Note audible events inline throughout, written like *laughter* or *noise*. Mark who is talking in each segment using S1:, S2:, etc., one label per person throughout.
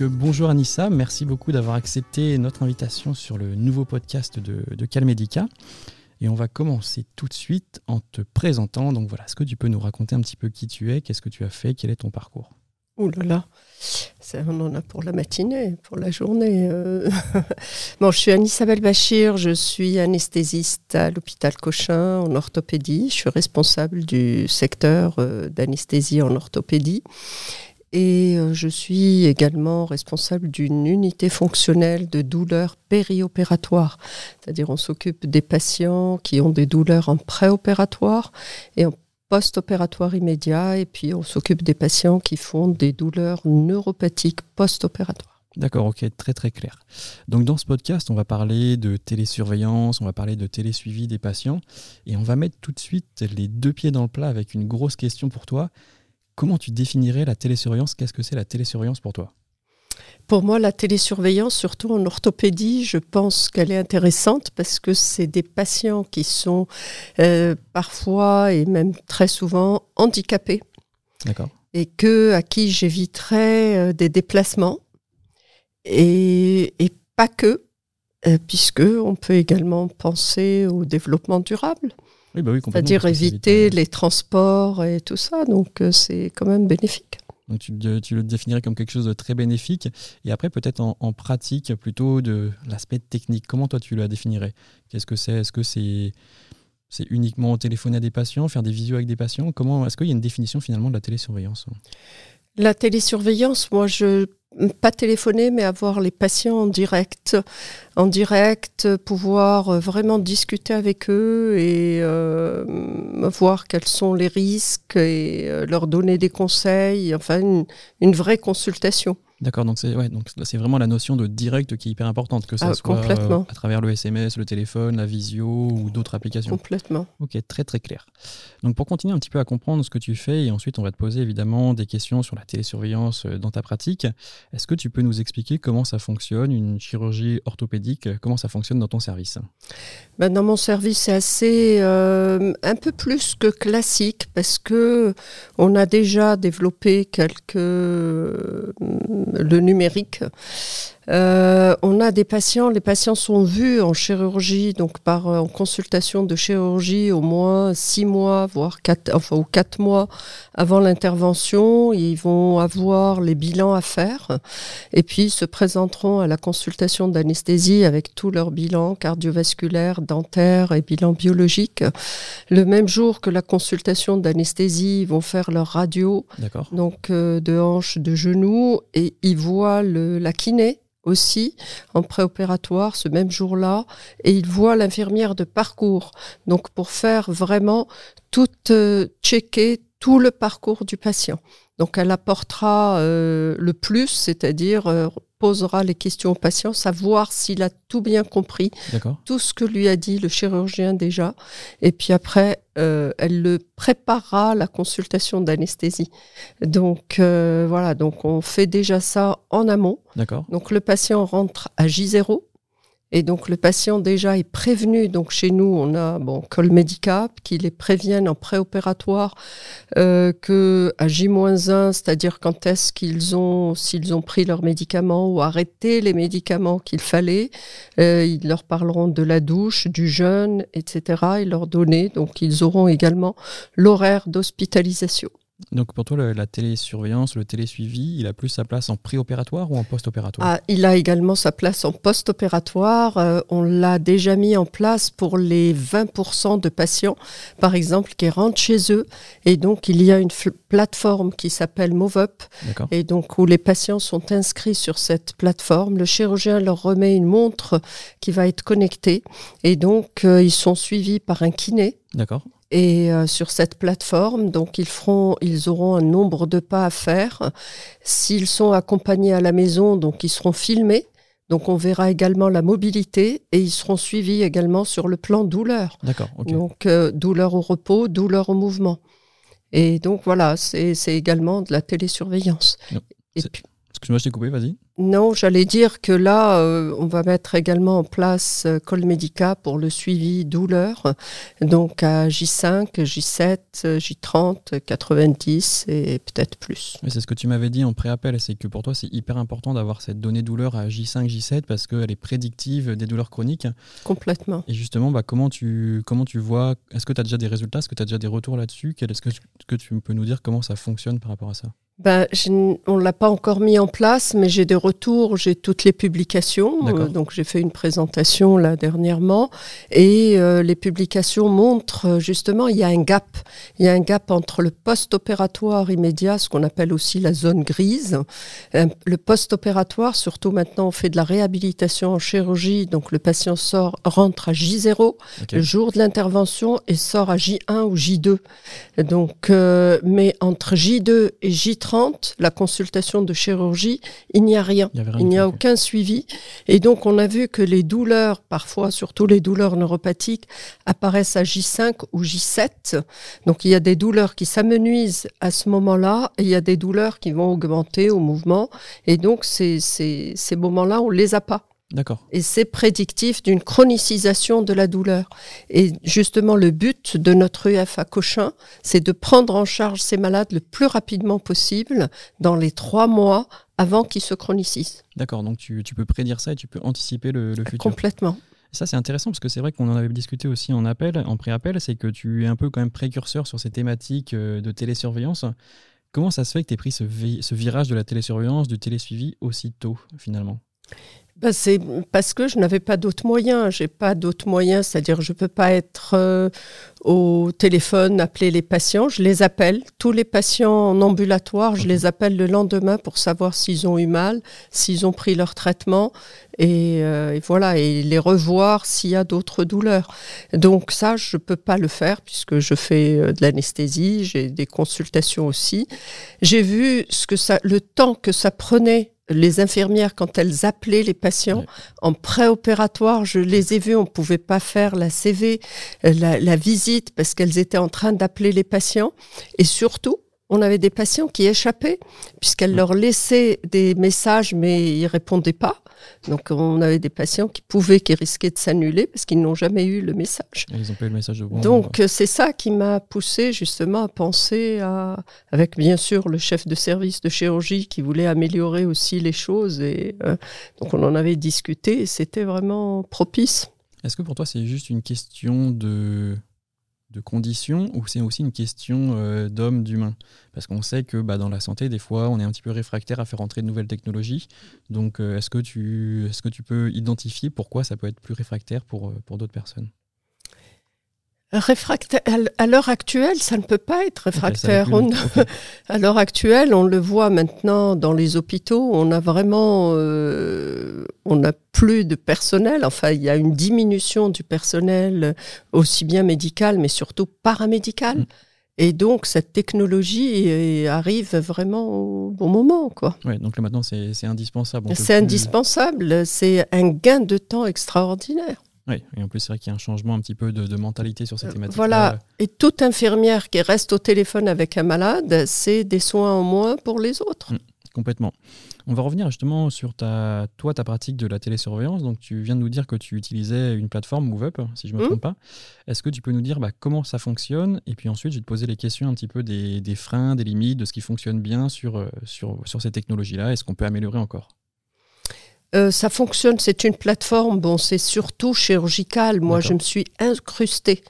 S1: Euh, bonjour Anissa, merci beaucoup d'avoir accepté notre invitation sur le nouveau podcast de, Calmedica. Et on va commencer tout de suite en te présentant. Donc voilà, est-ce que tu peux nous raconter un petit peu qui tu es, qu'est-ce que tu as fait, quel est ton parcours?
S2: Ouh là là, ça, on en a pour la matinée, pour la journée. euh. *laughs* bon, je suis Anne-Isabelle Bachir, je suis anesthésiste à l'hôpital Cochin en orthopédie. Je suis responsable du secteur euh, d'anesthésie en orthopédie. Et euh, je suis également responsable d'une unité fonctionnelle de douleurs périopératoires. C'est-à-dire on s'occupe des patients qui ont des douleurs en préopératoire et en post-opératoire immédiat, et puis on s'occupe des patients qui font des douleurs neuropathiques post-opératoires.
S1: D'accord, ok, très très clair. Donc dans ce podcast, on va parler de télésurveillance, on va parler de télésuivi des patients, et on va mettre tout de suite les deux pieds dans le plat avec une grosse question pour toi. Comment tu définirais la télésurveillance? Qu'est-ce que c'est la télésurveillance pour toi?
S2: Pour moi, la télésurveillance, surtout en orthopédie, je pense qu'elle est intéressante parce que c'est des patients qui sont euh, parfois et même très souvent handicapés.
S1: D'accord.
S2: et que à qui j'éviterais euh, des déplacements. Et, et pas que, euh, puisque on peut également penser au développement durable,
S1: Oui, bah oui,
S2: c'est-à-dire éviter
S1: évite, euh,
S2: les transports et tout ça. Donc euh, c'est quand même bénéfique.
S1: Donc tu, le- tu le définirais comme quelque chose de très bénéfique. Et après, peut-être en, en pratique, plutôt de l'aspect technique. Comment toi tu la définirais? Qu'est-ce que c'est? Est-ce que c'est c'est uniquement téléphoner à des patients, faire des visios avec des patients? Comment Est-ce qu'il y a une définition finalement de la télésurveillance?
S2: La télésurveillance, moi, je pas téléphoner, mais avoir les patients en direct, en direct, pouvoir euh, vraiment discuter avec eux et euh, voir quels sont les risques et euh, leur donner des conseils, enfin une, une vraie consultation.
S1: D'accord, donc c'est ouais, donc c'est vraiment la notion de direct qui est hyper importante, que ça
S2: Ah,
S1: soit euh, à travers le SMS, le téléphone, la visio ou d'autres applications.
S2: Complètement.
S1: Ok, très très clair. Donc pour continuer un petit peu à comprendre ce que tu fais, et ensuite on va te poser évidemment des questions sur la télésurveillance dans ta pratique, est-ce que tu peux nous expliquer comment ça fonctionne, une chirurgie orthopédique, comment ça fonctionne dans ton service?
S2: Ben, dans mon service, c'est assez euh, un peu plus que classique parce que on a déjà développé quelques euh, le numérique. Euh, on a des patients, les patients sont vus en chirurgie, donc par euh, en consultation de chirurgie au moins six mois, voire quatre, enfin ou quatre mois avant l'intervention. Ils vont avoir les bilans à faire et puis ils se présenteront à la consultation d'anesthésie avec tous leurs bilans cardiovasculaires, dentaires et bilans biologiques. Le même jour que la consultation d'anesthésie, ils vont faire leur radio, donc euh, de hanches, de genoux, et ils voient le, la kiné aussi en préopératoire ce même jour-là, et ils voient l'infirmière de parcours. Donc pour faire vraiment tout euh, checker tout le parcours du patient. Donc elle apportera euh, le plus, c'est-à-dire euh, posera les questions au patient, savoir s'il a tout bien compris, tout ce que lui a dit le chirurgien déjà, et puis après, euh, elle le préparera à la consultation d'anesthésie. Donc euh, voilà, donc on fait déjà ça en amont. Donc le patient rentre à J0. Et donc le patient déjà est prévenu. Donc chez nous, on a bon Col Medicap qui les préviennent en préopératoire euh, que à J-1, c'est-à-dire quand est-ce qu'ils ont, s'ils ont pris leurs médicaments ou arrêté les médicaments qu'il fallait, euh, ils leur parleront de la douche, du jeûne, etc. Et leur donner. Donc ils auront également l'horaire d'hospitalisation.
S1: Donc pour toi, le- la télésurveillance, le télésuivi, il a plus sa place en préopératoire ou en post-opératoire?
S2: Ah, il a également sa place en post-opératoire. Euh, on l'a déjà mis en place pour les 20% de patients, par exemple, qui rentrent chez eux. Et donc, il y a une plateforme qui s'appelle MoveUp. Et donc, où les patients sont inscrits sur cette plateforme. Le chirurgien leur remet une montre qui va être connectée. Et donc, euh, ils sont suivis par un kiné.
S1: D'accord
S2: Et euh, sur cette plateforme, donc ils feront, ils auront un nombre de pas à faire. S'ils sont accompagnés à la maison, donc ils seront filmés. Donc on verra également la mobilité et ils seront suivis également sur le plan douleur.
S1: D'accord.
S2: Donc euh, douleur au repos, douleur au mouvement. Et donc voilà, c'est également de la télésurveillance.
S1: Non,
S2: Et puis,
S1: Excuse-moi, je t'ai coupé, vas-y.
S2: Non, j'allais dire que là, euh, on va mettre également en place euh, Colmedica pour le suivi douleur, donc à J5, J7, J30, 90 et peut-être plus.
S1: C'est ce que tu m'avais dit en pré-appel, c'est que pour toi, c'est hyper important d'avoir cette donnée douleur à J5, J7 parce qu'elle est prédictive des douleurs chroniques.
S2: Complètement.
S1: Et justement, bah, comment, tu, comment tu vois, est-ce que tu as déjà des résultats, est-ce que tu as déjà des retours là-dessus? Est-ce que, que tu peux nous dire comment ça fonctionne par rapport à ça?
S2: Ben, on ne l'a pas encore mis en place, mais j'ai des retours, j'ai toutes les publications. Euh, donc j'ai fait une présentation là dernièrement et euh, les publications montrent euh, justement il y a un gap. Il y a un gap entre le post-opératoire immédiat, ce qu'on appelle aussi la zone grise. le post-opératoire, surtout maintenant on fait de la réhabilitation en chirurgie, donc le patient sort, rentre à J0 le jour de l'intervention et sort à J1 ou J2. Donc, mais entre J2 et J3, la consultation de chirurgie, il n'y a rien. Il n'y a, aucun suivi. Et donc, on a vu que les douleurs, parfois, surtout les douleurs neuropathiques, apparaissent à J5 ou J7. Donc, il y a des douleurs qui s'amenuisent à ce moment-là et il y a des douleurs qui vont augmenter au mouvement. Et donc, ces, ces, ces moments-là, on ne les a pas.
S1: D'accord.
S2: Et c'est prédictif d'une chronicisation de la douleur. Et justement, le but de notre UF à Cochin, c'est de prendre en charge ces malades le plus rapidement possible dans les trois mois avant qu'ils se chronicisent.
S1: D'accord, donc tu, peux prédire ça et tu peux anticiper le, futur.
S2: Complètement.
S1: Ça, c'est intéressant parce que c'est vrai qu'on en avait discuté aussi en appel, en pré-appel, c'est que tu es un peu quand même précurseur sur ces thématiques euh, de télésurveillance. Comment ça se fait que tu aies pris ce, ce virage de la télésurveillance, du télésuivi aussitôt finalement?
S2: Bah, c'est parce que je n'avais pas d'autres moyens. J'ai pas d'autres moyens, c'est-à-dire je peux pas être euh, au téléphone, appeler les patients. Je les appelle. Tous les patients en ambulatoire, je les appelle le lendemain pour savoir s'ils ont eu mal, s'ils ont pris leur traitement et, euh, et voilà et les revoir s'il y a d'autres douleurs. Donc ça, je peux pas le faire puisque je fais euh, de l'anesthésie, j'ai des consultations aussi. J'ai vu ce que ça, le temps que ça prenait les infirmières, quand elles appelaient les patients en préopératoire, je les ai vues, on ne pouvait pas faire la CV, euh, la, visite, parce qu'elles étaient en train d'appeler les patients. Et surtout, on avait des patients qui échappaient, puisqu'elles leur laissaient des messages, mais ils répondaient pas. Donc on avait des patients qui pouvaient, qui risquaient de s'annuler parce qu'ils n'ont jamais eu le message.
S1: ils n'ont pas eu le message de bon.
S2: Donc c'est ça qui m'a poussé justement à penser à, avec bien sûr le chef de service de chirurgie qui voulait améliorer aussi les choses. Et euh, donc on en avait discuté et c'était vraiment propice.
S1: Est-ce que pour toi c'est juste une question de de conditions ou c'est aussi une question euh, d'homme, d'humain Parce qu'on sait que bah, dans la santé, des fois, on est un petit peu réfractaire à faire entrer de nouvelles technologies. Donc, euh, est-ce que, tu, est que tu peux identifier pourquoi ça peut être plus réfractaire pour, euh, pour d'autres personnes?
S2: Réfractaire, à l'heure actuelle, ça ne peut pas être réfractaire. *laughs* à l'heure actuelle, on le voit maintenant dans les hôpitaux, on a vraiment, euh, on n'a plus de personnel. Enfin, il y a une diminution du personnel, aussi bien médical, mais surtout paramédical. Mm. Et donc, cette technologie arrive vraiment au bon moment. Quoi.
S1: Ouais, donc là, maintenant, c'est indispensable.
S2: C'est indispensable. C'est un gain de temps extraordinaire.
S1: Oui, et en plus, c'est vrai qu'il y a un changement un petit peu de, mentalité sur cette euh, thématique.
S2: Voilà, et toute infirmière qui reste au téléphone avec un malade, c'est des soins en moins pour les autres. Mmh,
S1: complètement. On va revenir justement sur ta, toi, ta pratique de la télésurveillance. Donc, tu viens de nous dire que tu utilisais une plateforme MoveUp, si je ne me mmh. trompe pas. Est-ce que tu peux nous dire bah, comment ça fonctionne? Et puis ensuite, je vais te poser les questions un petit peu des, freins, des limites, de ce qui fonctionne bien sur, euh, sur, sur ces technologies-là. Est-ce qu'on peut améliorer encore
S2: euh, ça fonctionne, c'est une plateforme, bon, c'est surtout chirurgical. Moi, je me suis incrustée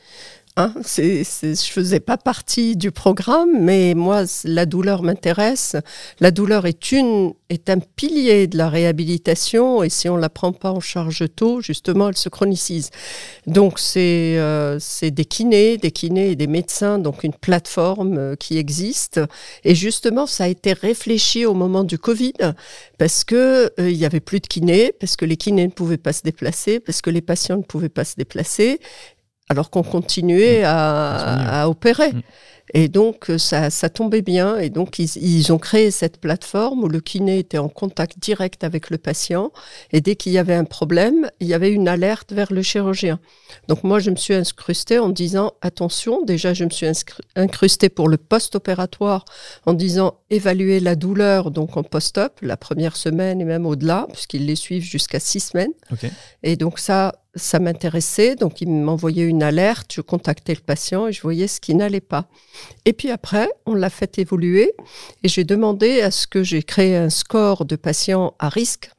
S2: Hein, je faisais pas partie du programme, mais moi, la douleur m'intéresse. La douleur est un pilier de la réhabilitation, et si on la prend pas en charge tôt, justement, elle se chronicise. Donc c'est euh, des kinés, des kinés et des médecins, donc une plateforme euh, qui existe. Et justement, ça a été réfléchi au moment du Covid parce que euh, il y avait plus de kinés, parce que les kinés ne pouvaient pas se déplacer, parce que les patients ne pouvaient pas se déplacer, alors qu'on continuait à, à, opérer. Mm. Et donc, euh, ça, ça tombait bien. Et donc, ils, ils, ont créé cette plateforme où le kiné était en contact direct avec le patient. Et dès qu'il y avait un problème, il y avait une alerte vers le chirurgien. Donc, moi, je me suis incrustée en disant, attention, déjà, je me suis incrustée pour le post-opératoire en disant, évaluer la douleur, donc en post-op, la première semaine et même au-delà, puisqu'ils les suivent jusqu'à six semaines. Et donc, ça, ça m'intéressait, donc il m'envoyait une alerte, je contactais le patient et je voyais ce qui n'allait pas. Et puis après, on l'a fait évoluer et j'ai demandé à ce que j'ai créé un score de patients à risque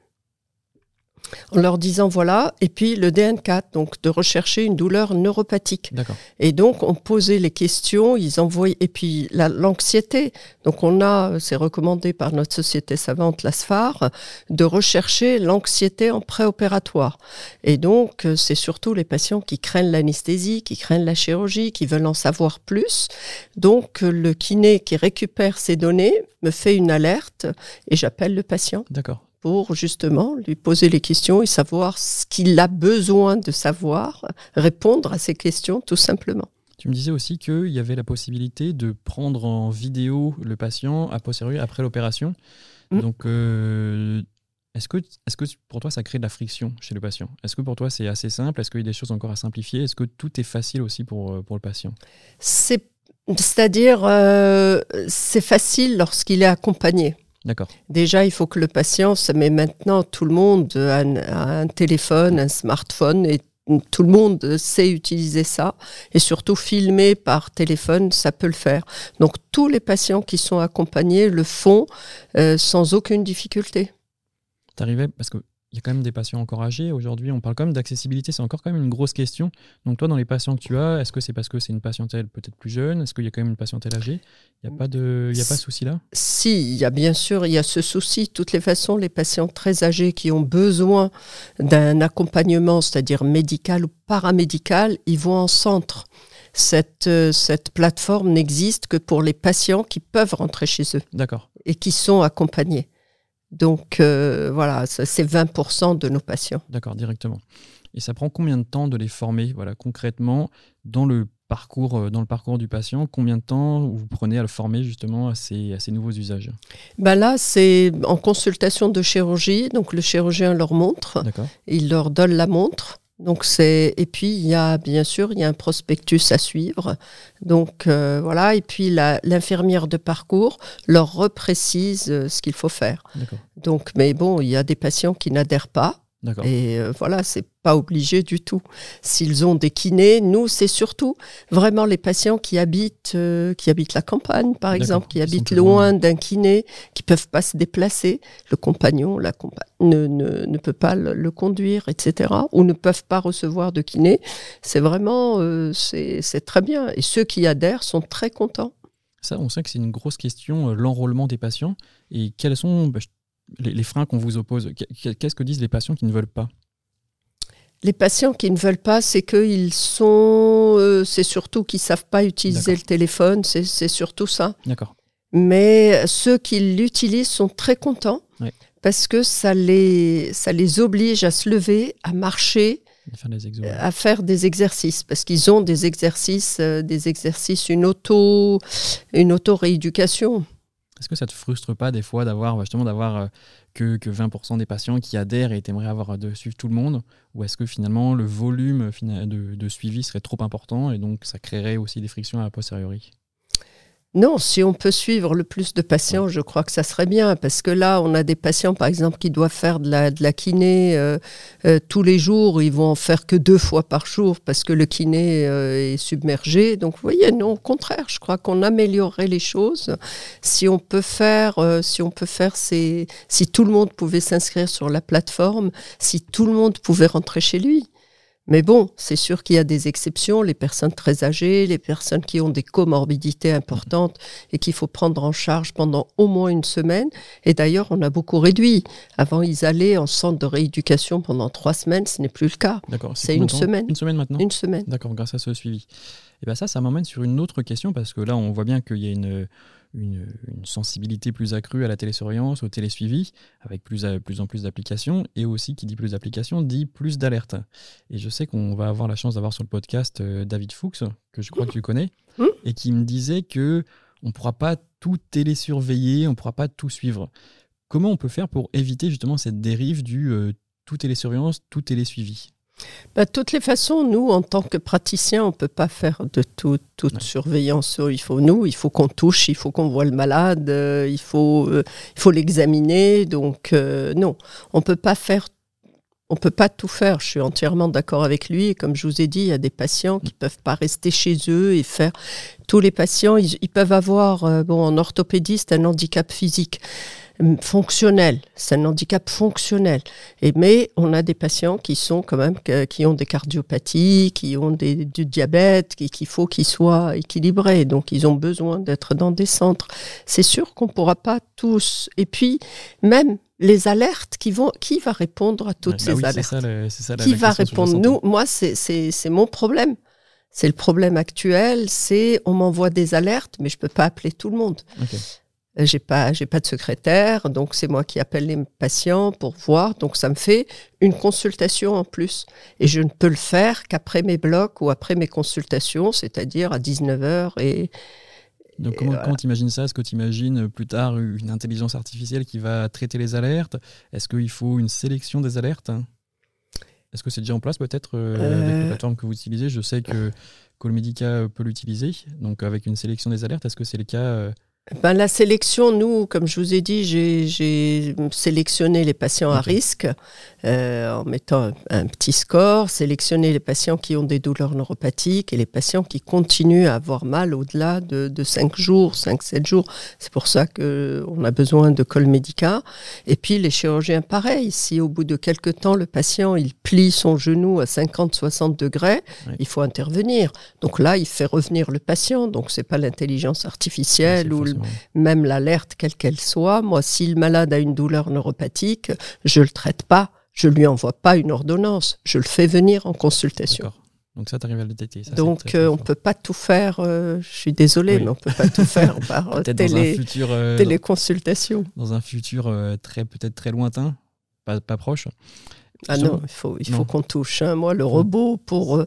S2: en leur disant voilà, et puis le DN4, donc de rechercher une douleur neuropathique. Et donc on posait les questions, ils envoyaient, et puis l'anxiété. Donc on a, c'est recommandé par notre société savante, la SFAR, de rechercher l'anxiété en préopératoire. Et donc euh, c'est surtout les patients qui craignent l'anesthésie, qui craignent la chirurgie, qui veulent en savoir plus. Donc le kiné qui récupère ces données me fait une alerte et j'appelle le patient.
S1: D'accord
S2: pour justement lui poser les questions et savoir ce qu'il a besoin de savoir, répondre à ces questions tout simplement.
S1: Tu me disais aussi qu'il y avait la possibilité de prendre en vidéo le patient posteriori après l'opération. Mm. Donc, euh, est-ce que, est que pour toi ça crée de la friction chez le patient? Est-ce que pour toi c'est assez simple? Est-ce qu'il y a des choses encore à simplifier? Est-ce que tout est facile aussi pour, euh, pour le patient?
S2: C'est-à-dire, euh, c'est facile lorsqu'il est accompagné. Déjà, il faut que le patient, mais maintenant tout le monde a un, téléphone, un smartphone et tout le monde sait utiliser ça et surtout filmer par téléphone, ça peut le faire. Donc tous les patients qui sont accompagnés le font euh, sans aucune difficulté.
S1: T'arrivais parce que il y a quand même des patients encore âgés. Aujourd'hui, on parle quand même d'accessibilité, c'est encore quand même une grosse question. Donc toi, dans les patients que tu as, est-ce que c'est parce que c'est une patientèle peut-être plus jeune? Est-ce qu'il y a quand même une patientèle âgée? Il n'y a pas de, il y a pas souci là
S2: Si, il y a bien sûr, il y a ce souci. De toutes les façons, les patients très âgés qui ont besoin d'un accompagnement, c'est-à-dire médical ou paramédical, ils vont en centre. Cette, euh, cette plateforme n'existe que pour les patients qui peuvent rentrer chez eux.
S1: D'accord.
S2: Et qui sont accompagnés. Donc euh, voilà, c'est 20% de nos patients.
S1: D'accord, directement. Et ça prend combien de temps de les former voilà, concrètement dans le parcours, euh, dans le parcours du patient? Combien de temps vous prenez à le former justement à ces, à ces nouveaux usages?
S2: Ben Là, c'est en consultation de chirurgie. Donc le chirurgien leur montre, il leur donne la montre. Donc c'est et puis il y a bien sûr il y a un prospectus à suivre. Donc euh, voilà et puis l'infirmière de parcours leur reprécise euh, ce qu'il faut faire. Donc mais bon il y a des patients qui n'adhèrent pas et euh, voilà, c'est pas obligé du tout. S'ils ont des kinés, nous, c'est surtout vraiment les patients qui habitent, euh, qui habitent la campagne, par exemple, qui habitent loin d'un kiné, qui peuvent pas se déplacer. Le compagnon, la ne, ne, ne, peut pas le, conduire, etc. Ou ne peuvent pas recevoir de kiné. C'est vraiment, euh, c'est très bien. Et ceux qui adhèrent sont très contents.
S1: Ça, on sait que c'est une grosse question, l'enrôlement des patients. Et quels sont, bah, les, freins qu'on vous oppose Qu'est-ce que disent les patients qui ne veulent pas
S2: les patients qui ne veulent pas, c'est qu'ils sont, euh, c'est surtout qu'ils savent pas utiliser le téléphone, c'est surtout ça.
S1: D'accord.
S2: Mais ceux qui l'utilisent sont très contents parce que ça les, ça les oblige à se lever, à marcher, à faire des exercices parce qu'ils ont des exercices, euh, des exercices, une auto, une auto rééducation.
S1: Est-ce que ça te frustre pas des fois d'avoir justement d'avoir euh, que, que, 20% des patients qui adhèrent et aimeraient avoir de suivre tout le monde? Ou est-ce que finalement le volume de, de, suivi serait trop important et donc ça créerait aussi des frictions à posteriori?
S2: Non, si on peut suivre le plus de patients, je crois que ça serait bien, parce que là, on a des patients, par exemple, qui doivent faire de la, kiné euh, euh, tous les jours, ils vont en faire que deux fois par jour, parce que le kiné euh, est submergé. Donc, vous voyez, non, au contraire, je crois qu'on améliorerait les choses si on peut faire, si on peut faire ces, si tout le monde pouvait s'inscrire sur la plateforme, si tout le monde pouvait rentrer chez lui. Mais bon, c'est sûr qu'il y a des exceptions, les personnes très âgées, les personnes qui ont des comorbidités importantes et qu'il faut prendre en charge pendant au moins une semaine. Et d'ailleurs, on a beaucoup réduit. Avant, ils allaient en centre de rééducation pendant trois semaines, ce n'est plus le cas.
S1: D'accord.
S2: C'est une semaine.
S1: Une semaine maintenant
S2: Une semaine.
S1: D'accord, grâce à ce suivi. Et bien ça, ça m'emmène sur une autre question parce que là, on voit bien qu'il y a une une, sensibilité plus accrue à la télésurveillance, au télésuivi, avec plus, plus en plus d'applications, et aussi qui dit plus d'applications dit plus d'alertes. Et je sais qu'on va avoir la chance d'avoir sur le podcast euh, David Fuchs, que je crois que tu connais, mmh. et qui me disait que on ne pourra pas tout télésurveiller, on ne pourra pas tout suivre. Comment on peut faire pour éviter justement cette dérive du euh, tout télésurveillance, tout télésuivi?
S2: De toutes les façons, nous, en tant que praticiens, on ne peut pas faire de toute surveillance. Il faut nous, il faut qu'on touche, il faut qu'on voit le malade, euh, il faut, euh, il faut l'examiner. Donc euh, non, on peut pas faire. On peut pas tout faire. Je suis entièrement d'accord avec lui. comme je vous ai dit, il y a des patients qui peuvent pas rester chez eux et faire. Tous les patients, ils, ils peuvent avoir, bon, en orthopédiste, un handicap physique fonctionnel, c'est un handicap fonctionnel. Et, mais on a des patients qui sont quand même qui ont des cardiopathies, qui ont des, du diabète, qu'il faut qu'ils soient équilibrés. Donc ils ont besoin d'être dans des centres. C'est sûr qu'on ne pourra pas tous. Et puis même les alertes qui vont, qui va répondre à toutes bah ces alertes? Qui va répondre? Nous, moi, c'est mon problème. C'est le problème actuel. C'est on m'envoie des alertes, mais je peux pas appeler tout le monde. J'ai pas, j'ai pas de secrétaire, donc c'est moi qui appelle les patients pour voir. Donc ça me fait une consultation en plus. Et je ne peux le faire qu'après mes blocs ou après mes consultations, c'est-à-dire à 19h et,
S1: donc, comment, tu imagines ça? Est-ce que tu imagines plus tard une intelligence artificielle qui va traiter les alertes? Est-ce qu'il faut une sélection des alertes? Est-ce que c'est déjà en place peut-être euh, avec la euh. plateforme que vous utilisez? Je sais que Colmedica peut l'utiliser. Donc, avec une sélection des alertes, est-ce que c'est le cas euh,
S2: ben, la sélection, nous, comme je vous ai dit, j'ai sélectionné les patients à risque euh, en mettant un, petit score, sélectionné les patients qui ont des douleurs neuropathiques et les patients qui continuent à avoir mal au-delà de, de 5 jours, 5-7 jours. C'est pour ça qu'on a besoin de col médical. Et puis les chirurgiens, pareil. Si au bout de quelques temps, le patient il plie son genou à 50-60 degrés, il faut intervenir. Donc là, il fait revenir le patient. Donc c'est pas l'intelligence artificielle ou le même l'alerte, quelle qu'elle soit. Moi, si le malade a une douleur neuropathique, je le traite pas. Je lui envoie pas une ordonnance. Je le fais venir en consultation.
S1: Donc ça, tu arrives à le détecter.
S2: Donc euh, on ne peut pas tout faire, euh, je suis désolée, mais on ne peut pas tout faire *laughs* par télé, futur, euh, téléconsultation.
S1: Dans un futur très peut-être très lointain, pas, pas proche.
S2: Ah non, il faut, il faut qu'on touche. Hein. Moi, le robot, pour euh,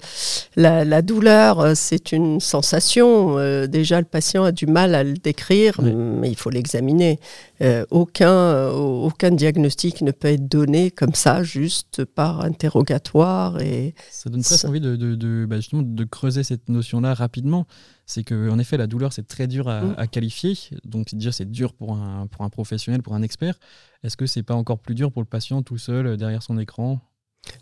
S2: la, douleur, euh, c'est une sensation. Euh, déjà, le patient a du mal à le décrire, mais il faut l'examiner. aucun, aucun diagnostic ne peut être donné comme ça, juste par interrogatoire. Et
S1: ça donne presque envie de, de, bah, justement, de creuser cette notion-là rapidement c'est qu'en effet, la douleur, c'est très dur à, mm. qualifier. Donc, déjà, c'est dur pour un, pour un professionnel, pour un expert. Est-ce que c'est pas encore plus dur pour le patient tout seul euh, derrière son écran?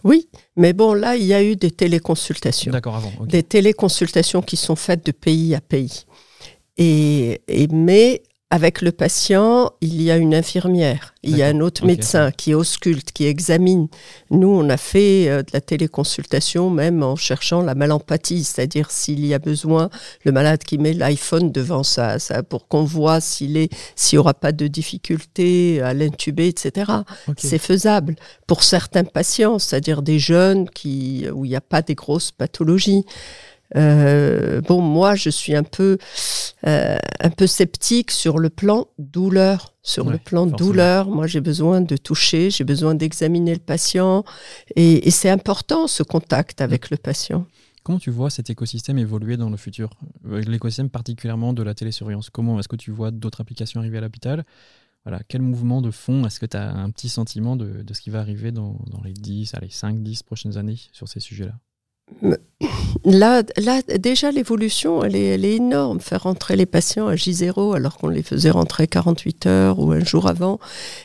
S2: Oui, mais bon, là, il y a eu des téléconsultations.
S1: D'accord, avant.
S2: Des téléconsultations qui sont faites de pays à pays. Et, et mais avec le patient, il y a une infirmière, il y a un autre médecin qui ausculte, qui examine. Nous, on a fait euh, de la téléconsultation même en cherchant la malampathie, c'est-à-dire s'il y a besoin, le malade qui met l'iPhone devant ça, ça pour qu'on voit s'il est, s'il n'y aura pas de difficulté à l'intuber, etc. C'est faisable pour certains patients, c'est-à-dire des jeunes qui, où il n'y a pas des grosses pathologies. Euh, bon, moi, je suis un peu, euh, un peu sceptique sur le plan douleur. Sur le plan douleur, moi, j'ai besoin de toucher, j'ai besoin d'examiner le patient, et, c'est important ce contact avec le patient.
S1: Comment tu vois cet écosystème évoluer dans le futur? Euh, L'écosystème particulièrement de la télésurveillance. Comment est-ce que tu vois d'autres applications arriver à l'hôpital? Voilà, quel mouvement de fond Est-ce que tu as un petit sentiment de, de, ce qui va arriver dans, dans les 10, allez, 5, 10 prochaines années sur ces sujets-là?
S2: Là, là, déjà, l'évolution, elle est, elle est, énorme. Faire rentrer les patients à J0 alors qu'on les faisait rentrer 48 heures ou un jour avant,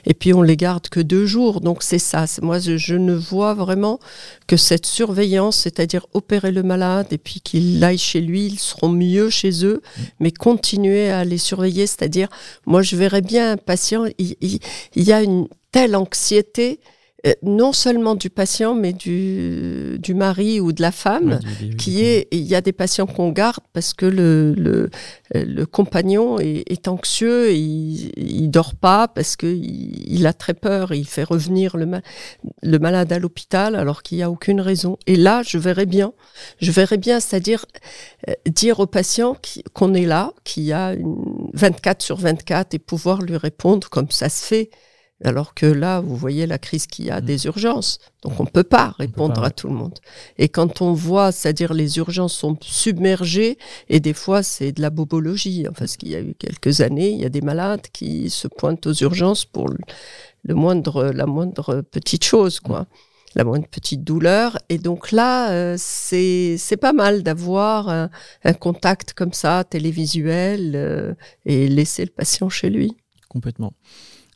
S2: et puis on les garde que deux jours. Donc c'est ça. Moi, je, ne vois vraiment que cette surveillance, c'est-à-dire opérer le malade et puis qu'il aille chez lui, ils seront mieux chez eux, mais continuer à les surveiller. C'est-à-dire, moi, je verrais bien un patient, il, y a une telle anxiété non seulement du patient, mais du, du mari ou de la femme, qui est, il y a des patients qu'on garde parce que le, le, le compagnon est, est, anxieux, il, il dort pas parce que il, a très peur, il fait revenir le, le malade à l'hôpital alors qu'il n'y a aucune raison. Et là, je verrais bien, je verrais bien, c'est-à-dire euh, dire au patient qu'on est là, qu'il y a une 24 sur 24 et pouvoir lui répondre comme ça se fait alors que là, vous voyez la crise qu'il y a mm. des urgences. Donc on ne peut pas répondre à tout le monde. Et quand on voit, c'est-à-dire les urgences sont submergées, et des fois c'est de la bobologie. Enfin, parce qu'il y a eu quelques années, il y a des malades qui se pointent aux urgences pour le moindre, la moindre petite chose, quoi. Mm. La moindre petite douleur. Et donc là, euh, c'est pas mal d'avoir un, contact comme ça, télévisuel, euh, et laisser le patient chez lui.
S1: Complètement.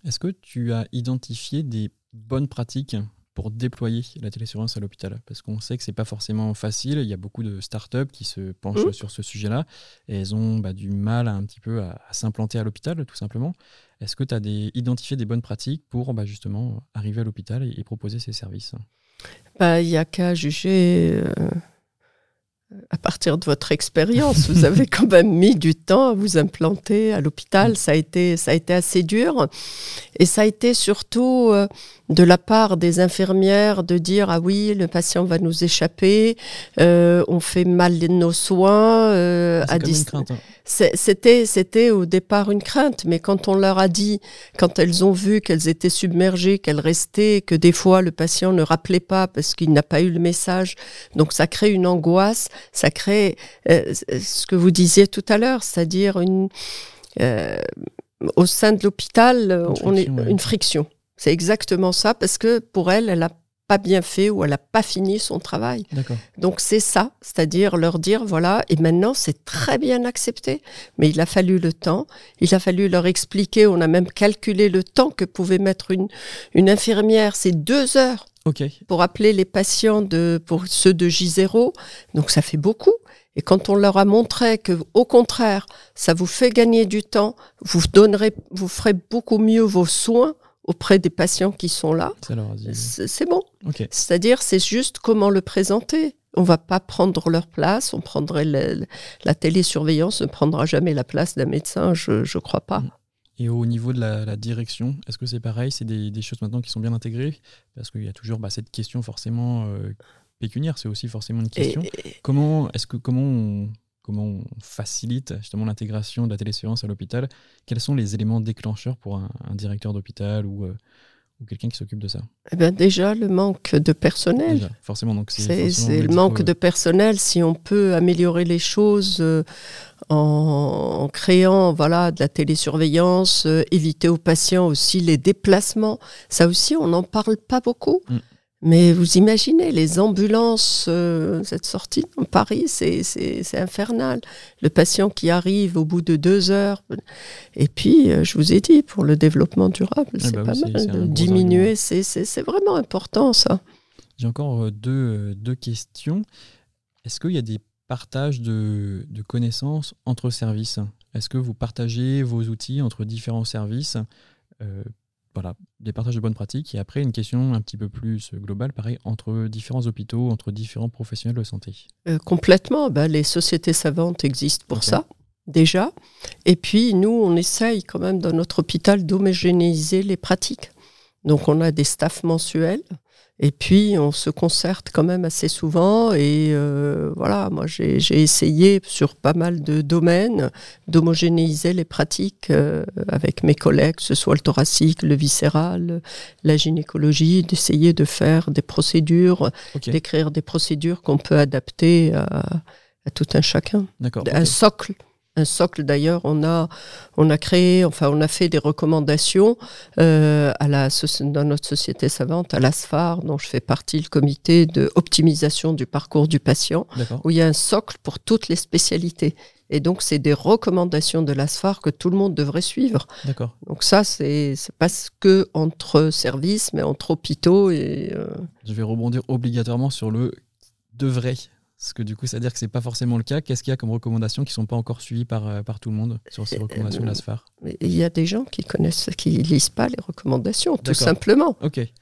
S1: Est-ce que tu as identifié des bonnes pratiques pour déployer la télésurveillance à l'hôpital? Parce qu'on sait que c'est pas forcément facile. Il y a beaucoup de startups qui se penchent mmh. sur ce sujet-là et elles ont bah, du mal un petit peu à, s'implanter à l'hôpital, tout simplement. Est-ce que tu as des, identifié des bonnes pratiques pour bah, justement arriver à l'hôpital et, proposer ces services?
S2: Bah, Il n'y a qu'à juger. Euh, à partir de votre expérience, vous avez *laughs* quand même mis du temps à vous implanter à l'hôpital. Ça a été, ça a été assez dur, et ça a été surtout euh, de la part des infirmières de dire ah oui le patient va nous échapper, euh, on fait mal nos soins euh,
S1: ah, à distance. Hein.
S2: C'était c'était au départ une crainte, mais quand on leur a dit, quand elles ont vu qu'elles étaient submergées, qu'elles restaient, que des fois le patient ne rappelait pas parce qu'il n'a pas eu le message, donc ça crée une angoisse, ça crée euh, ce que vous disiez tout à l'heure, c'est-à-dire une euh, au sein de l'hôpital, on est une friction. C'est exactement ça, parce que pour elle, elle n'a pas bien fait ou elle n'a pas fini son travail. Donc c'est ça, c'est-à-dire leur dire, voilà, et maintenant c'est très bien accepté, mais il a fallu le temps, il a fallu leur expliquer, on a même calculé le temps que pouvait mettre une, une infirmière, c'est deux heures. Pour appeler les patients de, pour ceux de J0, donc ça fait beaucoup. Et quand on leur a montré que, au contraire, ça vous fait gagner du temps, vous donnerez, vous ferez beaucoup mieux vos soins, auprès des patients qui sont là, c'est bon. C'est-à-dire, c'est juste comment le présenter. On va pas prendre leur place, on prendrait la télésurveillance ne prendra jamais la place d'un médecin, je ne crois pas. Mm.
S1: Et au niveau de la, direction, est-ce que c'est pareil? C'est des, choses maintenant qui sont bien intégrées? Parce qu'il y a toujours bah, cette question forcément euh, pécuniaire, c'est aussi forcément une question. comment est-ce que comment on, comment on facilite justement l'intégration de la télésurveillance à l'hôpital Quels sont les éléments déclencheurs pour un, directeur d'hôpital ou, euh, ou quelqu'un qui s'occupe de ça?
S2: Eh ben Déjà, le manque de personnel.
S1: forcément, donc
S2: c'est le manque de personnel. Si on peut améliorer les choses euh, en, créant voilà, de la télésurveillance, euh, éviter aux patients aussi les déplacements, ça aussi, on n'en parle pas beaucoup. Mm. Mais vous imaginez, les ambulances, euh, cette sortie dans Paris, c'est infernal. Le patient qui arrive au bout de deux heures. Et puis, euh, je vous ai dit, pour le développement durable, ah c'est bah pas mal de diminuer. C'est vraiment important, ça.
S1: J'ai encore euh, deux, deux questions. Est-ce qu'il y a des partages de, de connaissances entre services? Est-ce que vous partagez vos outils entre différents services? Voilà, des partages de bonnes pratiques. Et après, une question un petit peu plus globale, pareil, entre différents hôpitaux, entre différents professionnels de santé.
S2: Euh, complètement. Bah, les sociétés savantes existent pour ça, déjà. Et puis, nous, on essaye quand même dans notre hôpital d'homogénéiser les pratiques. Donc, on a des staffs mensuels et puis, on se concerte quand même assez souvent. Et euh, voilà, moi, j'ai essayé sur pas mal de domaines d'homogénéiser les pratiques euh, avec mes collègues, que ce soit le thoracique, le viscéral, la gynécologie, d'essayer de faire des procédures, d'écrire des procédures qu'on peut adapter à, à, tout un chacun. Un socle un socle d'ailleurs. On a, on a créé, enfin, on a fait des recommandations euh, à la, dans notre société savante, à l'ASFAR, dont je fais partie, le comité de optimisation du parcours du patient, où il y a un socle pour toutes les spécialités. Et donc, c'est des recommandations de l'ASFAR que tout le monde devrait suivre.
S1: D'accord.
S2: Donc ça, c'est pas que entre services, mais entre hôpitaux et.
S1: Euh, je vais rebondir obligatoirement sur le devrait Parce que du coup, ça veut dire que ce n'est pas forcément le cas. Qu'est-ce qu'il y a comme recommandations qui ne sont pas encore suivies par, euh, par tout le monde sur ces recommandations de la SFAR
S2: Il y a des gens qui connaissent, qui lisent pas les recommandations, tout simplement.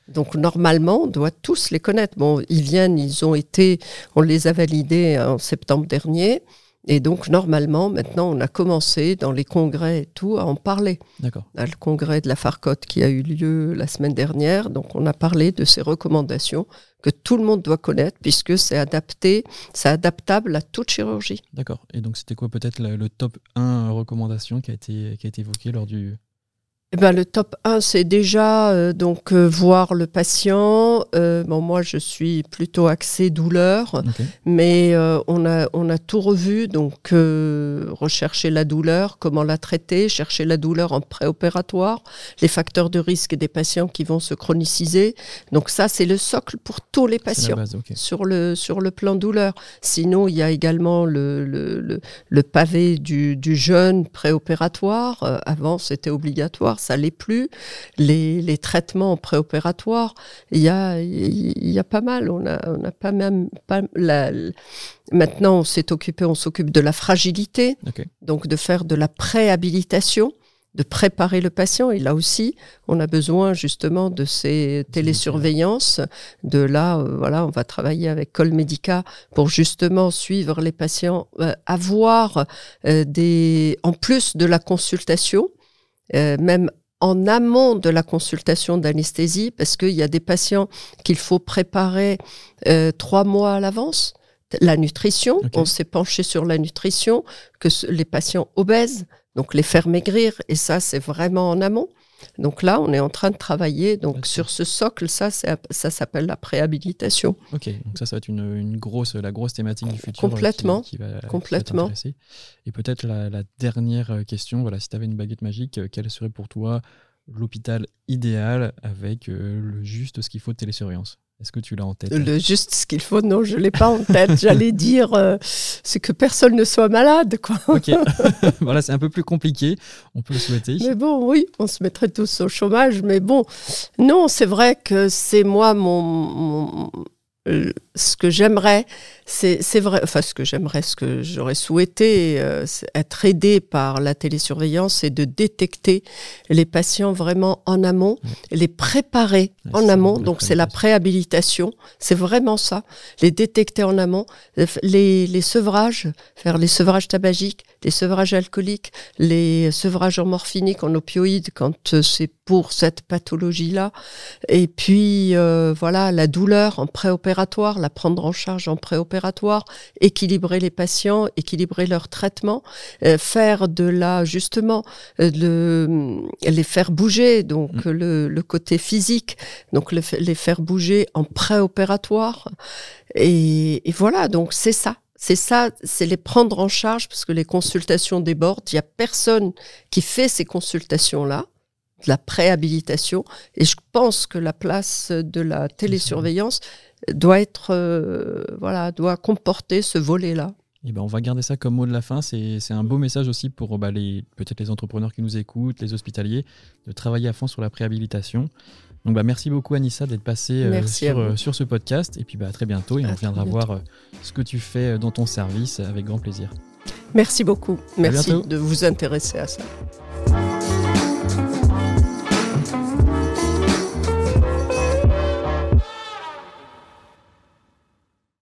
S2: Donc normalement, on doit tous les connaître. Bon, ils viennent, ils ont été, on les a validés en septembre dernier. Et donc, normalement, maintenant, on a commencé dans les congrès et tout à en parler.
S1: D'accord.
S2: Le congrès de la Farcotte qui a eu lieu la semaine dernière, donc on a parlé de ces recommandations que tout le monde doit connaître puisque c'est adapté, c'est adaptable à toute chirurgie.
S1: D'accord. Et donc, c'était quoi peut-être le, top 1 recommandation qui a été, qui a été évoqué lors du,
S2: eh ben, le top 1, c'est déjà euh, donc euh, voir le patient. Euh, bon, moi, je suis plutôt axé douleur, mais on, a, on a tout revu. Donc, rechercher la douleur, comment la traiter, chercher la douleur en préopératoire, les facteurs de risque des patients qui vont se chroniciser. Donc, ça, c'est le socle pour tous les patients sur, le, sur le plan douleur. Sinon, il y a également le, le, le, pavé du, du jeûne préopératoire. avant, c'était obligatoire ça l'est plus. Les, traitements préopératoires, il y a, il y a pas mal. On a, on a pas même pas la, maintenant on s'est occupé, on s'occupe de la fragilité, donc de faire de la préhabilitation de préparer le patient. Et là aussi, on a besoin justement de ces télésurveillances. De là, euh, voilà, on va travailler avec Colmedica pour justement suivre les patients, euh, avoir euh, des, en plus de la consultation, euh, même en amont de la consultation d'anesthésie, parce qu'il y a des patients qu'il faut préparer euh, trois mois à l'avance. La nutrition, on s'est penché sur la nutrition, que les patients obèses, donc les faire maigrir, et ça c'est vraiment en amont. Donc là, on est en train de travailler donc sur ce socle. Ça, ça s'appelle la préhabilitation.
S1: Ok, donc ça, ça va être une, grosse, la grosse thématique du futur.
S2: Complètement.
S1: Qui, va,
S2: complètement.
S1: Et peut-être la, la, dernière euh, question. Voilà, si tu avais une baguette magique, euh, quelle serait pour toi l'hôpital idéal avec euh, le juste ce qu'il faut de télésurveillance? Est-ce que tu l'as en tête
S2: Le juste ce qu'il faut, non, je ne l'ai pas en tête. *laughs* J'allais dire, euh, c'est que personne ne soit malade. Quoi.
S1: ok, *laughs* *laughs* voilà, c'est un peu plus compliqué, on peut le souhaiter.
S2: Mais bon, oui, on se mettrait tous au chômage, mais bon, non, c'est vrai que c'est moi mon, euh, ce que j'aimerais, c'est vrai, enfin ce que j'aimerais, ce que j'aurais souhaité, euh, être aidé par la télésurveillance, c'est de détecter les patients vraiment en amont, les préparer en amont. Donc c'est la préhabilitation, c'est vraiment ça, les détecter en amont, les, les sevrages, faire les sevrages tabagiques, les sevrages alcooliques, les sevrages en morphinique, en opioïdes quand euh, c'est pour cette pathologie-là, et puis voilà la douleur en préopératoire la prendre en charge en préopératoire, équilibrer les patients, équilibrer leur traitement, euh, faire de la justement euh, les faire bouger, donc mm. le, côté physique, donc les faire bouger en préopératoire. Et, et voilà, donc c'est ça. C'est ça, c'est les prendre en charge parce que les consultations débordent. Il n'y a personne qui fait ces consultations-là de la préhabilitation. Et je pense que la place de la télésurveillance doit être, euh, voilà, doit comporter ce volet-là.
S1: Et eh ben on va garder ça comme mot de la fin. C'est un beau message aussi pour bah, peut-être les entrepreneurs qui nous écoutent, les hospitaliers, de travailler à fond sur la préhabilitation. Donc bah, merci beaucoup Anissa d'être passée euh, sur, euh, sur, ce podcast. Et puis bah, à très bientôt et on viendra voir ce que tu fais dans ton service avec grand plaisir.
S2: Merci beaucoup. Merci de vous intéresser à ça.